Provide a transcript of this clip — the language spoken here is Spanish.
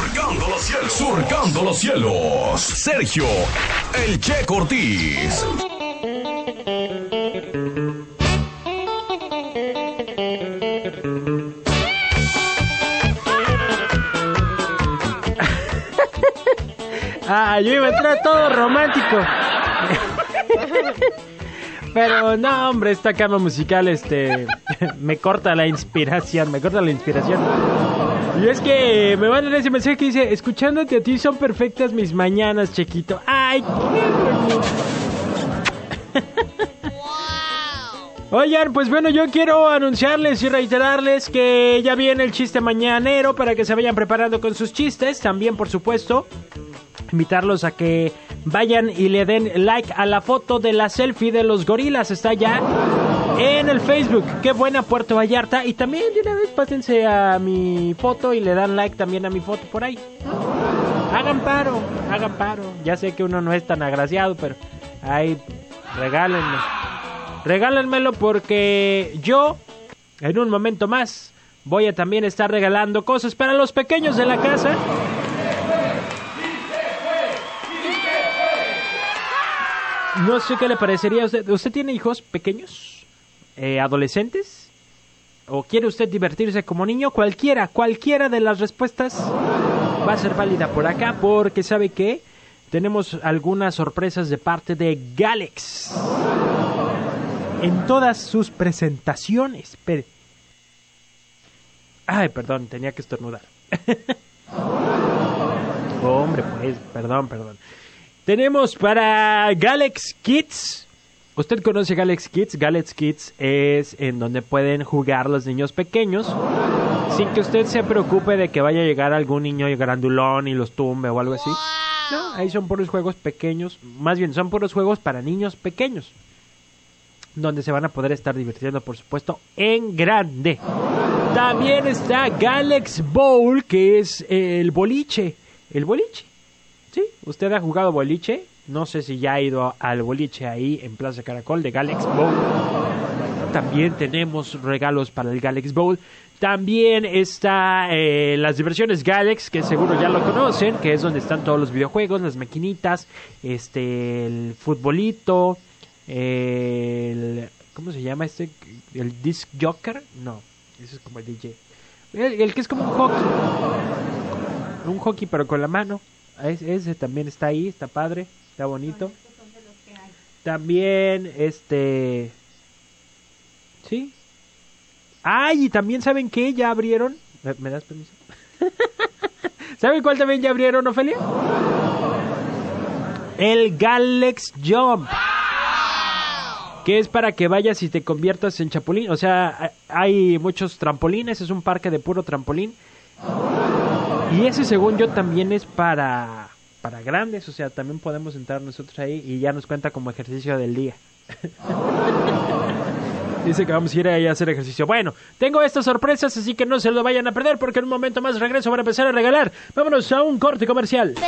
Surcando los cielos. Surcando los cielos. Sergio, el Che Cortés. Ah, yo iba a entrar todo romántico. Pero no, hombre, esta cama musical este me corta la inspiración, me corta la inspiración. Y es que me mandan ese mensaje que dice, escuchándote a ti son perfectas mis mañanas, chiquito. Ay, qué bonito. Oigan, pues bueno, yo quiero anunciarles y reiterarles que ya viene el chiste mañanero para que se vayan preparando con sus chistes. También, por supuesto, invitarlos a que vayan y le den like a la foto de la selfie de los gorilas. Está ya en el Facebook. Qué buena Puerto Vallarta. Y también de una vez pásense a mi foto y le dan like también a mi foto por ahí. Hagan paro, hagan paro. Ya sé que uno no es tan agraciado, pero ahí regálenme. Regálenmelo porque yo, en un momento más, voy a también estar regalando cosas para los pequeños de la casa. No sé qué le parecería a usted. ¿Usted tiene hijos pequeños? Eh, ¿Adolescentes? ¿O quiere usted divertirse como niño? Cualquiera, cualquiera de las respuestas va a ser válida por acá porque sabe que tenemos algunas sorpresas de parte de Galex. En todas sus presentaciones. Ay, perdón, tenía que estornudar. Hombre, pues, perdón, perdón. Tenemos para Galax Kids. ¿Usted conoce Galax Kids? Galax Kids es en donde pueden jugar los niños pequeños sin que usted se preocupe de que vaya a llegar algún niño grandulón y los tumbe o algo así. No, ahí son puros juegos pequeños. Más bien, son puros juegos para niños pequeños. Donde se van a poder estar divirtiendo, por supuesto, en grande. También está Galax Bowl, que es el boliche. El boliche. Usted ha jugado boliche. No sé si ya ha ido al boliche ahí en Plaza Caracol de Galax Bowl. También tenemos regalos para el Galax Bowl. También está eh, las diversiones Galax, que seguro ya lo conocen, que es donde están todos los videojuegos, las maquinitas, este, el futbolito, el... ¿Cómo se llama este? ¿El Disc Joker? No, ese es como el DJ. El que es como un hockey. Un hockey pero con la mano. Es- ese también está ahí, está padre, está bonito. También, este... Sí. Ay, y también saben que ya abrieron... ¿Me, me das permiso? ¿Saben cuál también ya abrieron, Ofelia? El Galax Jump. Que es para que vayas y te conviertas en chapulín. O sea, hay muchos trampolines, es un parque de puro trampolín. Y ese, según yo, también es para, para grandes. O sea, también podemos entrar nosotros ahí y ya nos cuenta como ejercicio del día. Dice que vamos a ir ahí a hacer ejercicio. Bueno, tengo estas sorpresas, así que no se lo vayan a perder porque en un momento más regreso para empezar a regalar. Vámonos a un corte comercial.